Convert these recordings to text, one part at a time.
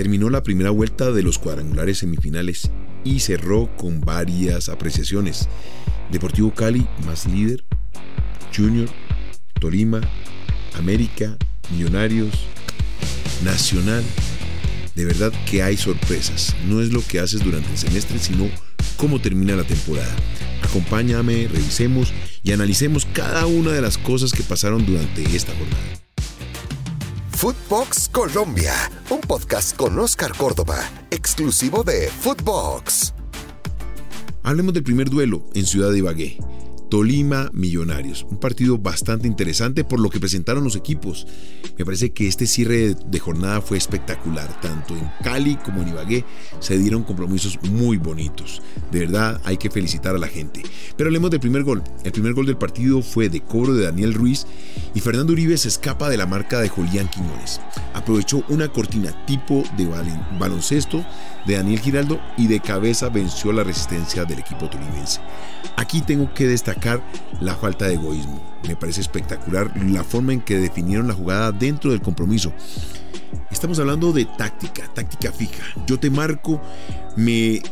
terminó la primera vuelta de los cuadrangulares semifinales y cerró con varias apreciaciones. Deportivo Cali más líder, Junior, Tolima, América, Millonarios, Nacional. De verdad que hay sorpresas. No es lo que haces durante el semestre, sino cómo termina la temporada. Acompáñame, revisemos y analicemos cada una de las cosas que pasaron durante esta jornada. Footbox Colombia, un podcast con Oscar Córdoba, exclusivo de Footbox. Hablemos del primer duelo en Ciudad de Ibagué. Tolima Millonarios. Un partido bastante interesante por lo que presentaron los equipos. Me parece que este cierre de jornada fue espectacular. Tanto en Cali como en Ibagué se dieron compromisos muy bonitos. De verdad hay que felicitar a la gente. Pero hablemos del primer gol. El primer gol del partido fue de cobro de Daniel Ruiz y Fernando Uribe se escapa de la marca de Julián Quiñones. Aprovechó una cortina tipo de baloncesto de Daniel Giraldo y de cabeza venció la resistencia del equipo tolimense. Aquí tengo que destacar la falta de egoísmo. Me parece espectacular la forma en que definieron la jugada dentro del compromiso. Estamos hablando de táctica, táctica fija. Yo te marco, me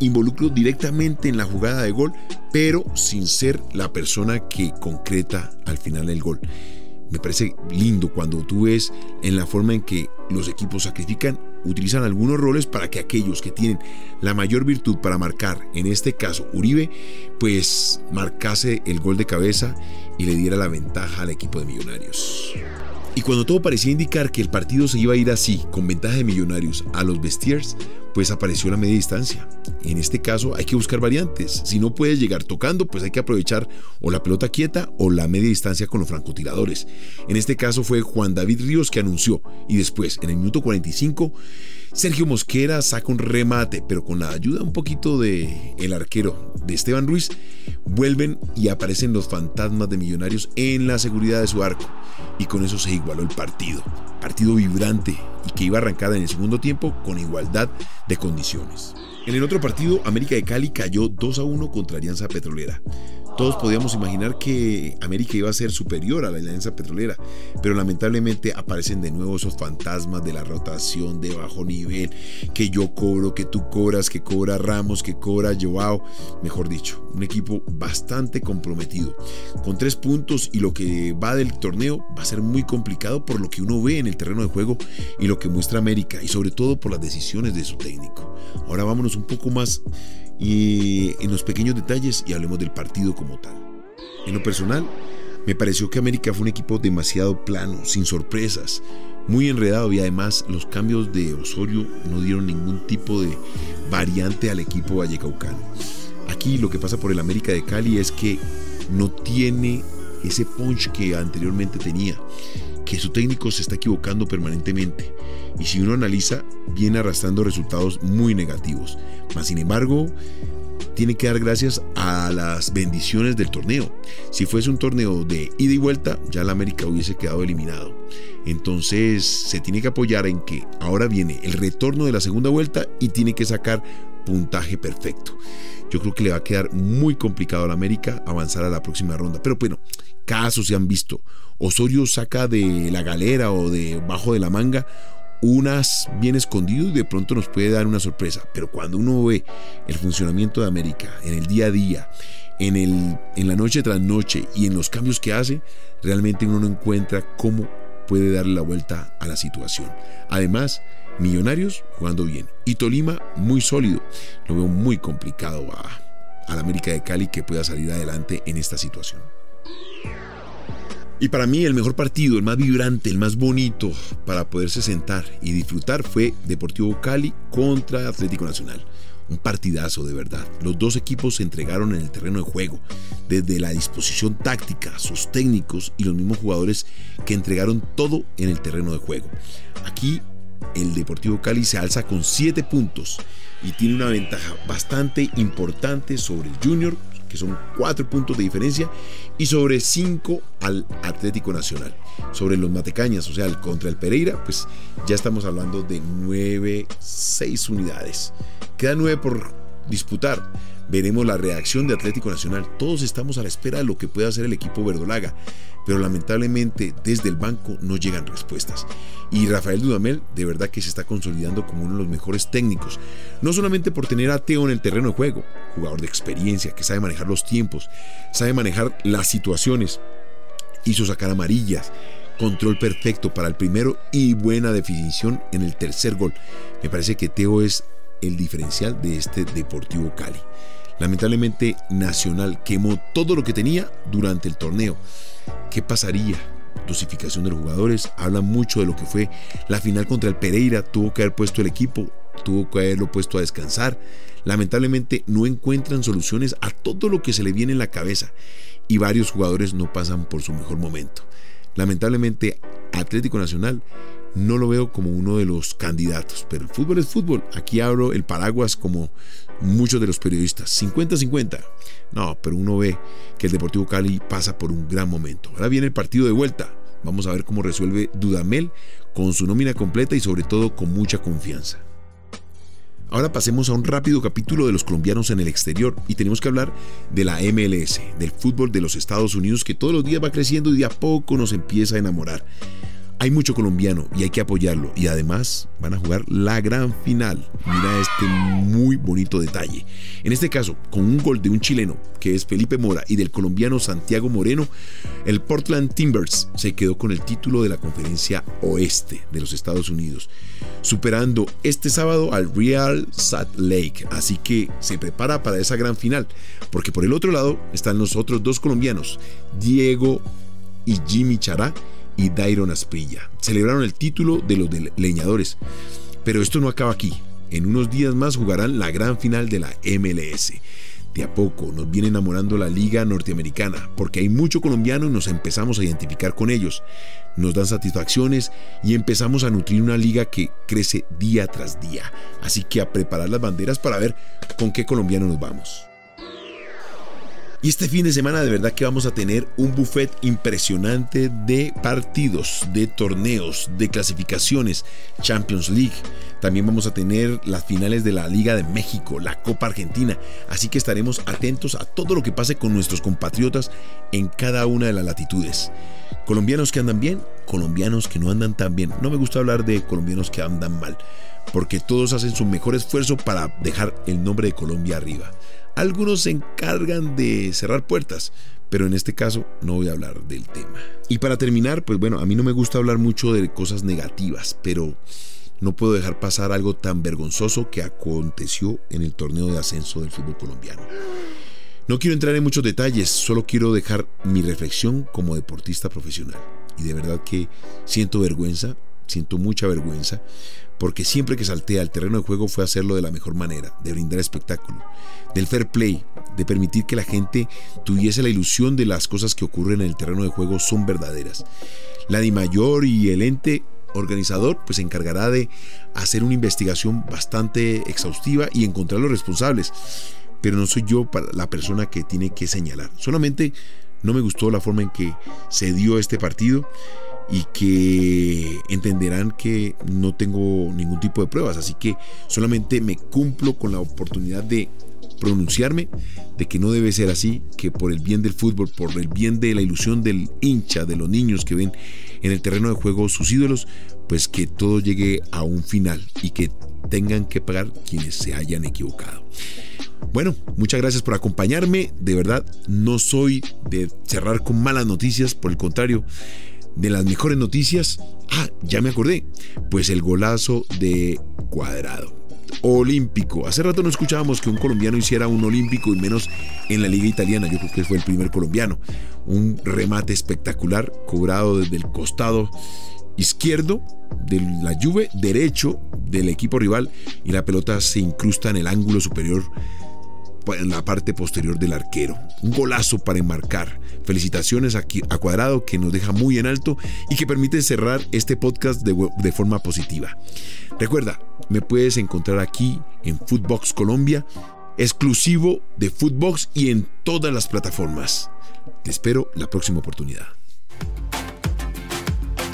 involucro directamente en la jugada de gol, pero sin ser la persona que concreta al final el gol. Me parece lindo cuando tú ves en la forma en que los equipos sacrifican, utilizan algunos roles para que aquellos que tienen la mayor virtud para marcar, en este caso Uribe, pues marcase el gol de cabeza y le diera la ventaja al equipo de Millonarios. Y cuando todo parecía indicar que el partido se iba a ir así, con ventaja de Millonarios a los Bestiers, pues apareció la media distancia. En este caso hay que buscar variantes. Si no puedes llegar tocando, pues hay que aprovechar o la pelota quieta o la media distancia con los francotiradores. En este caso fue Juan David Ríos que anunció y después, en el minuto 45, Sergio Mosquera saca un remate, pero con la ayuda un poquito de el arquero de Esteban Ruiz, vuelven y aparecen los fantasmas de Millonarios en la seguridad de su arco y con eso se igualó el partido. Partido vibrante y que iba a arrancar en el segundo tiempo con igualdad de condiciones. En el otro partido, América de Cali cayó 2 a 1 contra Alianza Petrolera. Todos podíamos imaginar que América iba a ser superior a la alianza petrolera, pero lamentablemente aparecen de nuevo esos fantasmas de la rotación de bajo nivel, que yo cobro, que tú cobras, que cobra Ramos, que cobra Joao, mejor dicho, un equipo bastante comprometido. Con tres puntos y lo que va del torneo va a ser muy complicado por lo que uno ve en el terreno de juego y lo que muestra América y sobre todo por las decisiones de su técnico. Ahora vámonos un poco más y en los pequeños detalles y hablemos del partido como tal. En lo personal, me pareció que América fue un equipo demasiado plano, sin sorpresas, muy enredado y además los cambios de Osorio no dieron ningún tipo de variante al equipo vallecaucano. Aquí lo que pasa por el América de Cali es que no tiene ese punch que anteriormente tenía, que su técnico se está equivocando permanentemente y si uno analiza viene arrastrando resultados muy negativos. Mas sin embargo, tiene que dar gracias a las bendiciones del torneo. Si fuese un torneo de ida y vuelta, ya la América hubiese quedado eliminado. Entonces se tiene que apoyar en que ahora viene el retorno de la segunda vuelta y tiene que sacar puntaje perfecto. Yo creo que le va a quedar muy complicado a la América avanzar a la próxima ronda. Pero bueno, casos se han visto. Osorio saca de la galera o de bajo de la manga unas bien escondido y de pronto nos puede dar una sorpresa. Pero cuando uno ve el funcionamiento de América en el día a día, en, el, en la noche tras noche y en los cambios que hace, realmente uno no encuentra cómo puede darle la vuelta a la situación. Además, Millonarios jugando bien y Tolima muy sólido. Lo veo muy complicado a, la América de Cali que pueda salir adelante en esta situación. Y para mí el mejor partido, el más vibrante, el más bonito para poderse sentar y disfrutar fue Deportivo Cali contra Atlético Nacional. Un partidazo de verdad. Los dos equipos se entregaron en el terreno de juego, desde la disposición táctica, sus técnicos y los mismos jugadores que entregaron todo en el terreno de juego. Aquí el Deportivo Cali se alza con 7 puntos y tiene una ventaja bastante importante sobre el Junior que son cuatro puntos de diferencia, y sobre cinco al Atlético Nacional. Sobre los Matecañas, o sea, contra el Pereira, pues ya estamos hablando de nueve, seis unidades. Quedan nueve por disputar, Veremos la reacción de Atlético Nacional. Todos estamos a la espera de lo que pueda hacer el equipo verdolaga, pero lamentablemente desde el banco no llegan respuestas. Y Rafael Dudamel de verdad que se está consolidando como uno de los mejores técnicos, no solamente por tener a Teo en el terreno de juego, jugador de experiencia, que sabe manejar los tiempos, sabe manejar las situaciones, hizo sacar amarillas, control perfecto para el primero y buena definición en el tercer gol. Me parece que Teo es el diferencial de este Deportivo Cali. Lamentablemente Nacional quemó todo lo que tenía durante el torneo. ¿Qué pasaría? Dosificación de los jugadores, habla mucho de lo que fue la final contra el Pereira, tuvo que haber puesto el equipo, tuvo que haberlo puesto a descansar. Lamentablemente no encuentran soluciones a todo lo que se le viene en la cabeza y varios jugadores no pasan por su mejor momento. Lamentablemente Atlético Nacional no lo veo como uno de los candidatos, pero el fútbol es fútbol. Aquí abro el paraguas como muchos de los periodistas. 50-50. No, pero uno ve que el Deportivo Cali pasa por un gran momento. Ahora viene el partido de vuelta. Vamos a ver cómo resuelve Dudamel con su nómina completa y sobre todo con mucha confianza. Ahora pasemos a un rápido capítulo de los colombianos en el exterior y tenemos que hablar de la MLS, del fútbol de los Estados Unidos que todos los días va creciendo y de a poco nos empieza a enamorar. Hay mucho colombiano y hay que apoyarlo. Y además van a jugar la gran final. Mira este muy bonito detalle. En este caso, con un gol de un chileno, que es Felipe Mora, y del colombiano Santiago Moreno, el Portland Timbers se quedó con el título de la conferencia oeste de los Estados Unidos, superando este sábado al Real Salt Lake. Así que se prepara para esa gran final, porque por el otro lado están los otros dos colombianos, Diego y Jimmy Chará y Dairon Asprilla. Celebraron el título de los leñadores. Pero esto no acaba aquí. En unos días más jugarán la gran final de la MLS. De a poco nos viene enamorando la liga norteamericana, porque hay mucho colombiano y nos empezamos a identificar con ellos. Nos dan satisfacciones y empezamos a nutrir una liga que crece día tras día. Así que a preparar las banderas para ver con qué colombiano nos vamos. Y este fin de semana de verdad que vamos a tener un buffet impresionante de partidos, de torneos, de clasificaciones, Champions League. También vamos a tener las finales de la Liga de México, la Copa Argentina. Así que estaremos atentos a todo lo que pase con nuestros compatriotas en cada una de las latitudes. Colombianos que andan bien, colombianos que no andan tan bien. No me gusta hablar de colombianos que andan mal, porque todos hacen su mejor esfuerzo para dejar el nombre de Colombia arriba. Algunos se encargan de cerrar puertas, pero en este caso no voy a hablar del tema. Y para terminar, pues bueno, a mí no me gusta hablar mucho de cosas negativas, pero no puedo dejar pasar algo tan vergonzoso que aconteció en el torneo de ascenso del fútbol colombiano. No quiero entrar en muchos detalles, solo quiero dejar mi reflexión como deportista profesional. Y de verdad que siento vergüenza, siento mucha vergüenza, porque siempre que salté al terreno de juego fue hacerlo de la mejor manera, de brindar espectáculo, del fair play, de permitir que la gente tuviese la ilusión de las cosas que ocurren en el terreno de juego son verdaderas. La mayor y el ente organizador pues se encargará de hacer una investigación bastante exhaustiva y encontrar los responsables, pero no soy yo la persona que tiene que señalar. Solamente no me gustó la forma en que se dio este partido y que entenderán que no tengo ningún tipo de pruebas, así que solamente me cumplo con la oportunidad de pronunciarme de que no debe ser así, que por el bien del fútbol, por el bien de la ilusión del hincha, de los niños que ven en el terreno de juego sus ídolos, pues que todo llegue a un final y que tengan que pagar quienes se hayan equivocado. Bueno, muchas gracias por acompañarme. De verdad, no soy de cerrar con malas noticias, por el contrario, de las mejores noticias, ah, ya me acordé, pues el golazo de Cuadrado. Olímpico. Hace rato no escuchábamos que un colombiano hiciera un olímpico y menos en la liga italiana. Yo creo que fue el primer colombiano. Un remate espectacular cobrado desde el costado izquierdo de la Juve, derecho del equipo rival y la pelota se incrusta en el ángulo superior en la parte posterior del arquero. Un golazo para enmarcar. Felicitaciones a, Cuadrado que nos deja muy en alto y que permite cerrar este podcast de, de forma positiva. Recuerda, me puedes encontrar aquí en Footbox Colombia, exclusivo de Footbox y en todas las plataformas. Te espero la próxima oportunidad.